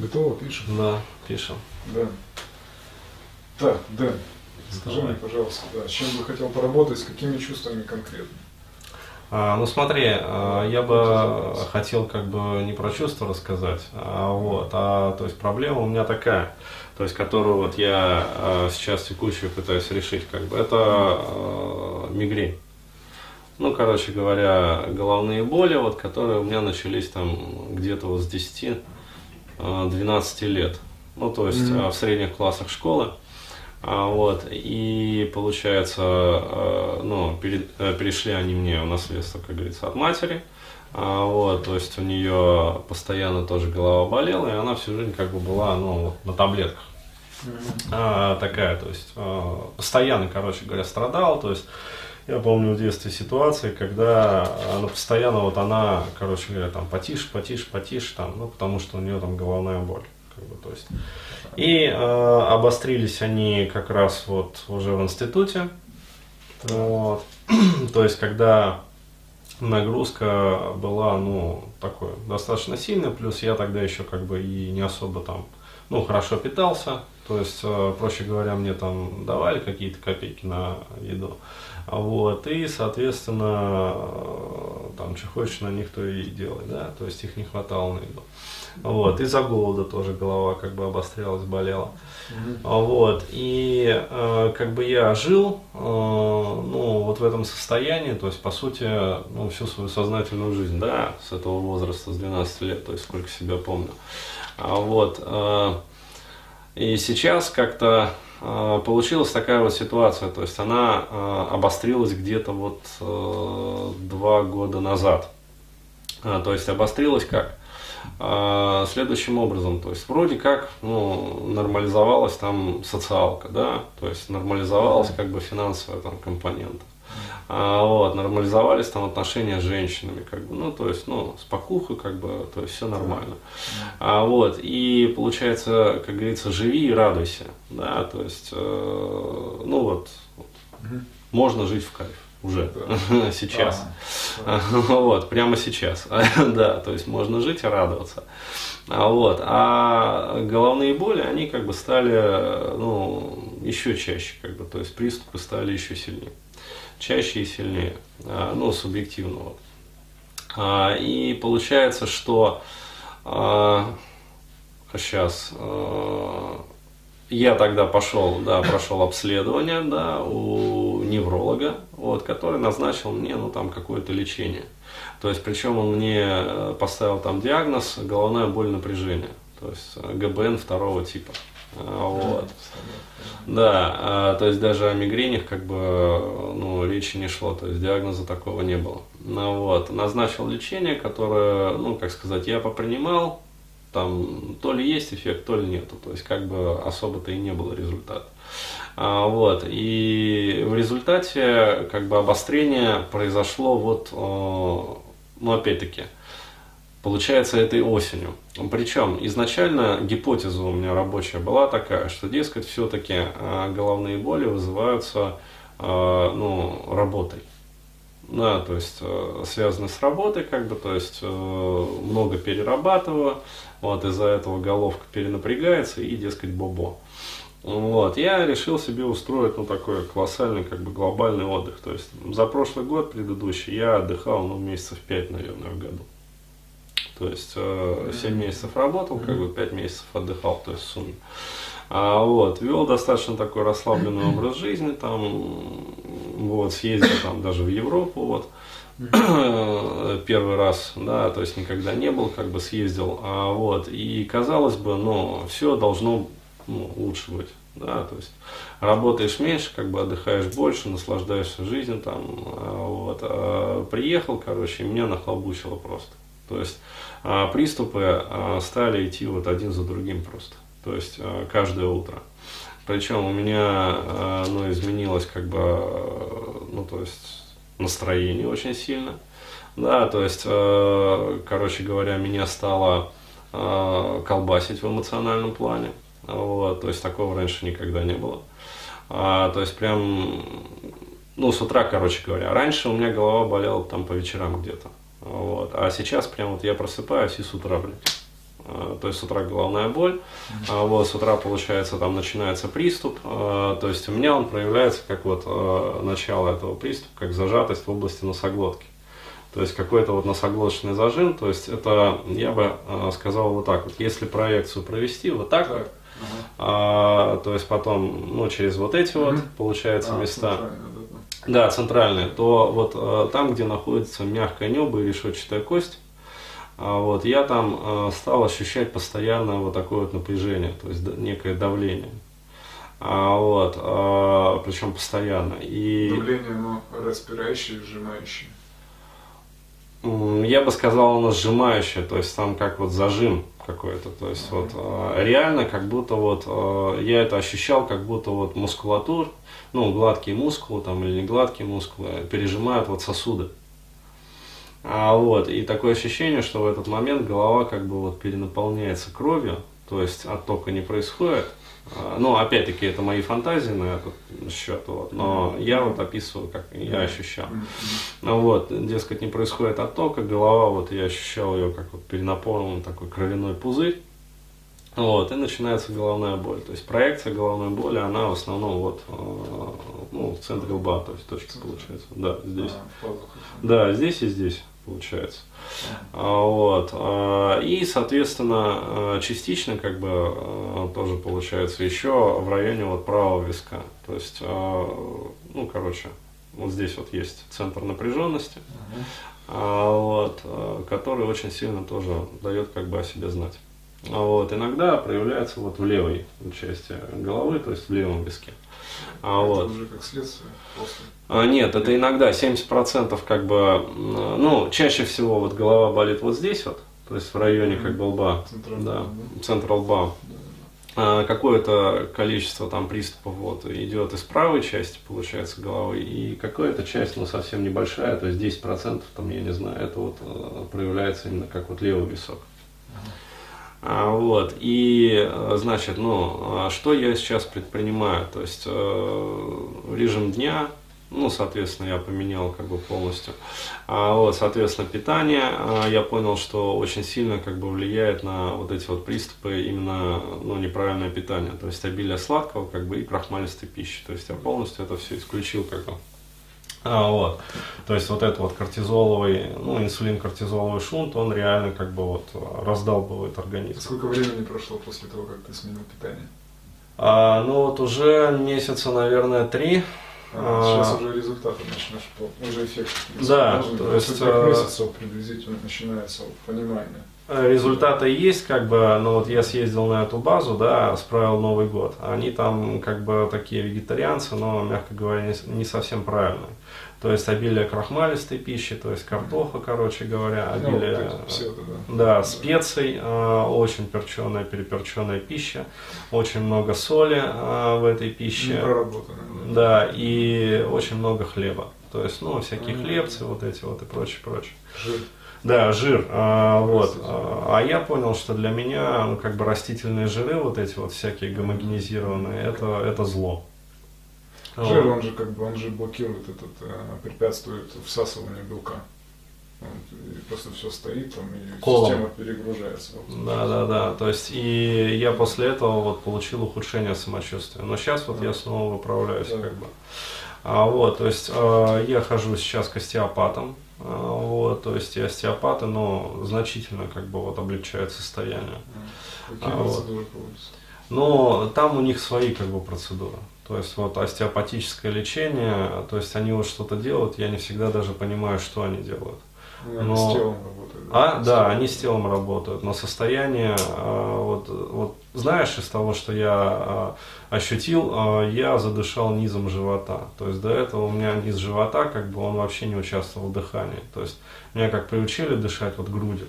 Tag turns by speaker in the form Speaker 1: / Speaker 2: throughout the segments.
Speaker 1: Готово, пишем?
Speaker 2: Да, пишем.
Speaker 1: Да. Так, Дэн, скажи мне, пожалуйста, да, с чем бы хотел поработать, с какими чувствами конкретно?
Speaker 2: А, ну смотри, а, я бы хотел как бы не про чувства рассказать, а вот, а то есть проблема у меня такая, то есть которую вот я а, сейчас текущую пытаюсь решить, как бы это а, мигрень. Ну, короче говоря, головные боли, вот, которые у меня начались там где-то вот с 10-12 лет. Ну, то есть mm-hmm. в средних классах школы. А, вот, и получается, а, ну, э, перешли они мне в наследство, как говорится, от матери. А, вот, то есть у нее постоянно тоже голова болела, и она всю жизнь как бы была, ну, на таблетках. Mm-hmm. А, такая, то есть постоянно, короче говоря, страдала, то есть я помню в детстве ситуации, когда она постоянно, вот она, короче говоря, там потише, потише, потише, там, ну, потому что у нее там головная боль. Как бы, то есть. И э, обострились они как раз вот уже в институте. Вот. То есть, когда нагрузка была, ну, такой достаточно сильная, плюс я тогда еще как бы и не особо там, ну, хорошо питался, то есть, э, проще говоря, мне там давали какие-то копейки на еду, вот, и, соответственно, э, там, что хочешь на них, то и делай, да, то есть их не хватало на еду. Вот, из-за голода тоже голова как бы обострялась, болела. Mm-hmm. Вот, и э, как бы я жил, э, ну, вот в этом состоянии, то есть, по сути, ну, всю свою сознательную жизнь, да, с этого возраста, с 12 лет, то есть, сколько себя помню. А вот, э, и сейчас как-то э, получилась такая вот ситуация, то есть, она э, обострилась где-то вот э, два года назад. А, то есть, обострилась как? а, следующим образом, то есть вроде как ну, нормализовалась там социалка, да, то есть нормализовалась как бы финансовая там компонента. А, вот, нормализовались там отношения с женщинами, как бы, ну, то есть, ну, спокуха, как бы, то есть все нормально. А, вот, и получается, как говорится, живи и радуйся, да, то есть, э, ну, вот, вот можно жить в кайф уже да. сейчас. А, вот, прямо сейчас. да, то есть можно жить и радоваться. А, вот, а головные боли, они как бы стали, ну, еще чаще, как бы, то есть приступы стали еще сильнее. Чаще и сильнее, а, ну, субъективно. Вот. А, и получается, что сейчас я тогда пошел, да, прошел обследование, да, у невролога, вот, который назначил мне, ну, там, какое-то лечение. То есть, причем он мне э, поставил там диагноз головная боль напряжения, то есть э, ГБН второго типа. А, вот. Да, а, то есть даже о мигренях как бы ну, речи не шло, то есть диагноза такого не было. Ну, вот. Назначил лечение, которое, ну, как сказать, я попринимал, там то ли есть эффект, то ли нету. То есть как бы особо-то и не было результата. А, вот. И в результате как бы обострение произошло вот, ну опять-таки, получается этой осенью. Причем изначально гипотеза у меня рабочая была такая, что, дескать, все-таки а, головные боли вызываются а, ну, работой. Да, то есть э, связаны с работой, как бы, то есть э, много перерабатываю, вот из-за этого головка перенапрягается и, дескать, бобо. Вот, я решил себе устроить, ну, такой колоссальный, как бы, глобальный отдых. То есть, за прошлый год предыдущий я отдыхал, ну, месяцев 5, наверное, в году. То есть, э, 7 месяцев работал, как бы, 5 месяцев отдыхал, то есть, в сумме. А, вот, вел достаточно такой расслабленный образ жизни, там, вот, съездил там даже в Европу, вот, первый раз, да, то есть никогда не был, как бы съездил, а вот, и казалось бы, ну, все должно ну, лучше быть, да, то есть работаешь меньше, как бы отдыхаешь больше, наслаждаешься жизнью там, а, вот, а приехал, короче, и меня нахлобучило просто, то есть а, приступы а, стали идти вот один за другим просто то есть каждое утро. Причем у меня ну, изменилось как бы, ну, то есть настроение очень сильно. Да, то есть, короче говоря, меня стало колбасить в эмоциональном плане. Вот, то есть такого раньше никогда не было. А, то есть прям, ну, с утра, короче говоря. Раньше у меня голова болела там по вечерам где-то. Вот. А сейчас прям вот я просыпаюсь и с утра, блин. Э, то есть с утра головная боль, а вот с утра, получается, там начинается приступ, э, то есть у меня он проявляется как вот э, начало этого приступа, как зажатость в области носоглотки. То есть какой-то вот носоглоточный зажим, то есть это, я бы сказал вот так вот, если проекцию провести вот так, так. Ага. А, то есть потом, ну, через вот эти угу. вот, получается, а, места. Да, центральные, то вот э, там, где находится мягкое небо и решетчатая кость, вот, я там э, стал ощущать постоянно вот такое вот напряжение, то есть некое давление. А, вот, а, причем постоянно. И...
Speaker 1: Давление, оно распирающее, сжимающее.
Speaker 2: Я бы сказал, оно сжимающее, то есть там как вот зажим какой-то. То есть вот э, реально как будто вот э, я это ощущал, как будто вот мускулатур, ну гладкие мускулы там или не гладкие мускулы пережимают вот сосуды. А вот, и такое ощущение, что в этот момент голова как бы вот перенаполняется кровью, то есть оттока не происходит, а, ну, опять-таки, это мои фантазии на этот счет, вот, но я вот описываю, как я ощущал. Ну, вот, дескать, не происходит оттока, голова, вот я ощущал ее как вот перенаполненный такой кровяной пузырь, вот, и начинается головная боль. То есть проекция головной боли, она в основном вот э, ну, в центре лба, то есть точка получается. Да, здесь. А, да, здесь и здесь получается. А, вот. А, и, соответственно, а, частично как бы тоже получается еще в районе вот правого виска. То есть, ну, короче, вот здесь вот есть центр напряженности, вот, который очень сильно тоже дает как бы о себе знать. Вот, иногда проявляется вот в левой части головы, то есть в левом виске.
Speaker 1: А, это вот. уже как следствие после?
Speaker 2: А, нет, это иногда 70% как бы, ну, чаще всего вот голова болит вот здесь вот, то есть в районе как бы лба, Центральный, да, да, центр лба. Да. А, какое-то количество там приступов вот идет из правой части, получается, головы, и какая-то часть, ну, совсем небольшая, то есть 10%, там, я не знаю, это вот э, проявляется именно как вот левый висок. А, вот, и, значит, ну, а что я сейчас предпринимаю? То есть э, режим дня, ну, соответственно, я поменял как бы полностью. А, вот, соответственно, питание, а, я понял, что очень сильно как бы влияет на вот эти вот приступы именно, ну, неправильное питание. То есть обилие сладкого, как бы, и крахмалистой пищи. То есть я полностью это все исключил, как бы. А, вот. То есть вот этот вот кортизоловый, ну, инсулин-кортизоловый шунт, он реально как бы вот раздалбывает организм.
Speaker 1: Сколько времени прошло после того, как ты сменил питание?
Speaker 2: А, ну вот уже месяца, наверное, три.
Speaker 1: А, сейчас а, уже результаты начнешь, уже эффект.
Speaker 2: Да, то есть...
Speaker 1: Как а, месяцев приблизительно начинается понимание.
Speaker 2: Результаты есть, как бы, но вот я съездил на эту базу, да, справил Новый год. Они там как бы такие вегетарианцы, но, мягко говоря, не, не совсем правильные. То есть обилие крахмалистой пищи, то есть картоха, короче говоря, ну, обилие ну, все это, да. Да, специй, э, очень перченая, переперченная пища, очень много соли э, в этой пище. Да. да, и очень много хлеба. То есть, ну, всякие mm-hmm. хлебцы, вот эти вот и прочее, прочее.
Speaker 1: Жир.
Speaker 2: Да, жир. А, вот. А, а я понял, что для меня ну, как бы растительные жиры, вот эти вот всякие гомогенизированные, это, это зло.
Speaker 1: Жир, он же как бы, он же блокирует этот, э, препятствует всасыванию белка. Он, просто все стоит там и Колом. система перегружается.
Speaker 2: Да, да, да. То есть и я после этого вот получил ухудшение самочувствия. Но сейчас вот да. я снова выправляюсь да. как бы. А, вот, то есть э, я хожу сейчас к остеопатам. Э, вот, то есть и остеопаты, но значительно как бы вот облегчают состояние.
Speaker 1: Какие а, процедуры вот.
Speaker 2: Но там у них свои как бы процедуры. То есть вот остеопатическое лечение, то есть они вот что-то делают, я не всегда даже понимаю, что они делают.
Speaker 1: Ну, но... с телом работают.
Speaker 2: А, да, они с телом работают, но состояние, а, вот, вот знаешь, из того, что я а, ощутил, а, я задышал низом живота. То есть до этого у меня низ живота, как бы он вообще не участвовал в дыхании. То есть меня как приучили дышать вот грудью.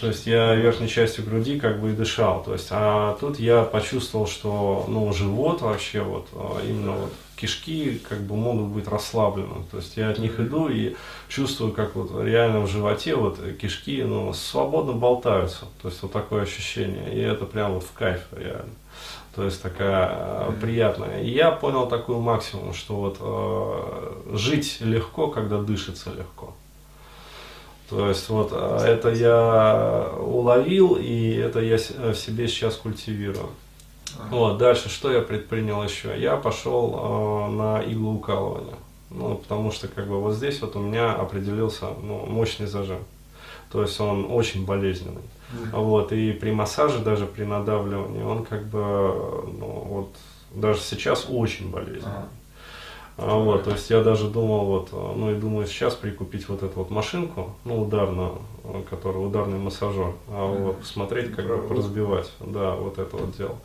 Speaker 2: То есть я верхней частью груди как бы и дышал. То есть, а тут я почувствовал, что ну, живот вообще вот а, именно вот кишки как бы могут быть расслаблены. То есть я от них иду и чувствую, как вот реально в животе вот кишки ну, свободно болтаются. То есть вот такое ощущение. И это прям вот в кайф реально. То есть такая э, приятная. И я понял такую максимум, что вот э, жить легко, когда дышится легко. То есть вот а, это я уловил, и это я в себе сейчас культивирую. Ага. Вот, дальше что я предпринял еще? Я пошел э, на иглоукалывание. Ну, потому что как бы вот здесь вот у меня определился ну, мощный зажим. То есть он очень болезненный. Mm-hmm. Вот, и при массаже, даже при надавливании, он как бы, ну, вот, даже сейчас очень болезненный. Uh-huh. А, вот, то есть я даже думал, вот, ну и думаю сейчас прикупить вот эту вот машинку, ну ударную, которая ударный массажер, а вот посмотреть, как бы разбивать, да, вот это вот дело.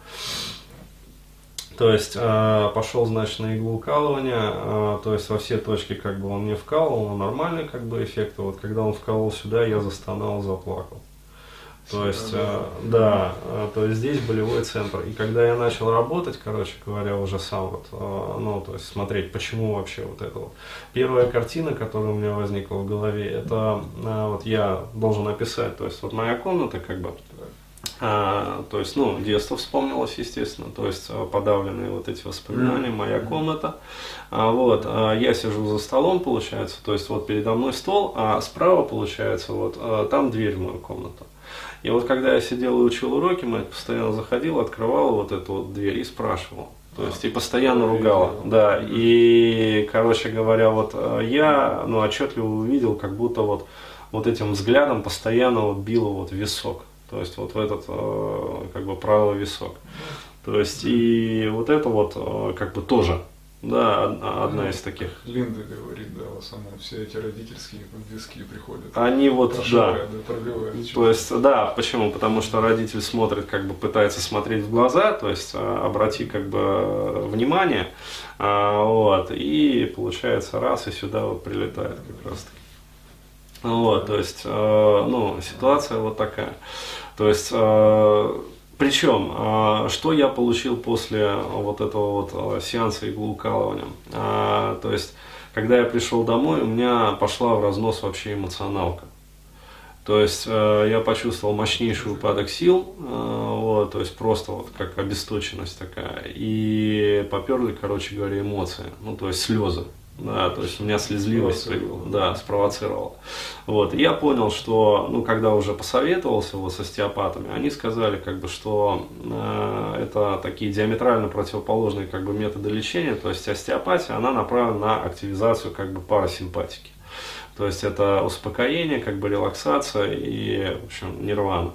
Speaker 2: То есть э, пошел, значит, на иглоукалывание, э, то есть во все точки как бы он не вкалывал, но нормальный как бы эффект. Вот когда он вкалывал сюда, я застонал, заплакал. То есть, э, да, э, то есть здесь болевой центр. И когда я начал работать, короче говоря, уже сам вот, э, ну, то есть смотреть, почему вообще вот это вот. Первая картина, которая у меня возникла в голове, это э, вот я должен описать, то есть вот моя комната как бы, а, то есть, ну, детство вспомнилось, естественно, то есть подавленные вот эти воспоминания, моя комната. А, вот, а я сижу за столом, получается, то есть вот передо мной стол, а справа, получается, вот э, там дверь в мою комнату. И вот когда я сидел и учил уроки, мать постоянно заходила, открывала вот эту вот дверь и спрашивала. То есть и постоянно ругала, да. И, короче говоря, вот э, я, ну, отчетливо увидел, как будто вот, вот этим взглядом постоянно вот било вот висок. То есть вот в этот, э, как бы, правый висок. То есть и вот это вот, э, как бы, тоже да, одна из таких.
Speaker 1: Линда говорит, да, в основном все эти родительские виски приходят.
Speaker 2: Они вот, да. То есть, да, почему? Потому что родитель смотрит, как бы пытается смотреть в глаза, то есть а, обрати как бы внимание, а, вот, и получается раз и сюда вот прилетает как раз таки. Вот, то есть, ну, ситуация вот такая. То есть, причем, а, что я получил после вот этого вот а, сеанса иглоукалывания? А, то есть, когда я пришел домой, у меня пошла в разнос вообще эмоционалка. То есть я почувствовал мощнейший упадок сил, вот, то есть просто вот как обесточенность такая. И поперли, короче говоря, эмоции, ну то есть слезы. Да, то есть у меня слезливость да, спровоцировала. Вот. И я понял, что, ну, когда уже посоветовался вот с остеопатами, они сказали, как бы, что э, это такие диаметрально противоположные как бы, методы лечения. То есть остеопатия, она направлена на активизацию как бы парасимпатики. То есть это успокоение, как бы релаксация и, в общем, нирвана.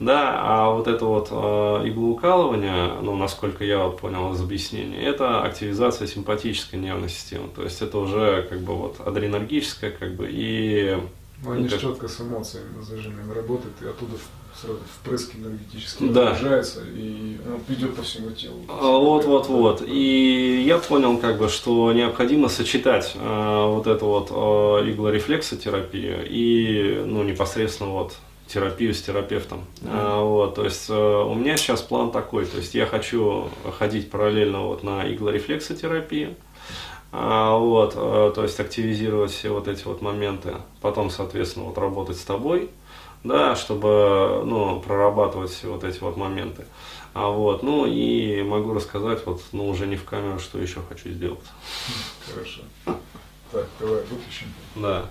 Speaker 2: Да, а вот это вот э, иглоукалывание, ну, насколько я вот понял из объяснения, это активизация симпатической нервной системы. То есть это уже как бы вот адренергическая, как бы и...
Speaker 1: Ну, они
Speaker 2: как...
Speaker 1: четко с эмоциями зажимами работают, и оттуда сразу впрыск энергетический да. и ну, идет по всему телу.
Speaker 2: А, вот, вот, вот. И я понял, как бы, что необходимо сочетать э, вот эту вот э, иглорефлексотерапию и ну, непосредственно вот терапию с терапевтом. Mm. А, вот, то есть э, у меня сейчас план такой, то есть я хочу ходить параллельно вот на иглорефлексотерапию, а, вот, э, то есть активизировать все вот эти вот моменты, потом, соответственно, вот работать с тобой, да, чтобы, ну, прорабатывать все вот эти вот моменты. А вот, ну и могу рассказать вот, ну уже не в камеру, что еще хочу сделать.
Speaker 1: Хорошо. Так, давай выключим.
Speaker 2: Да.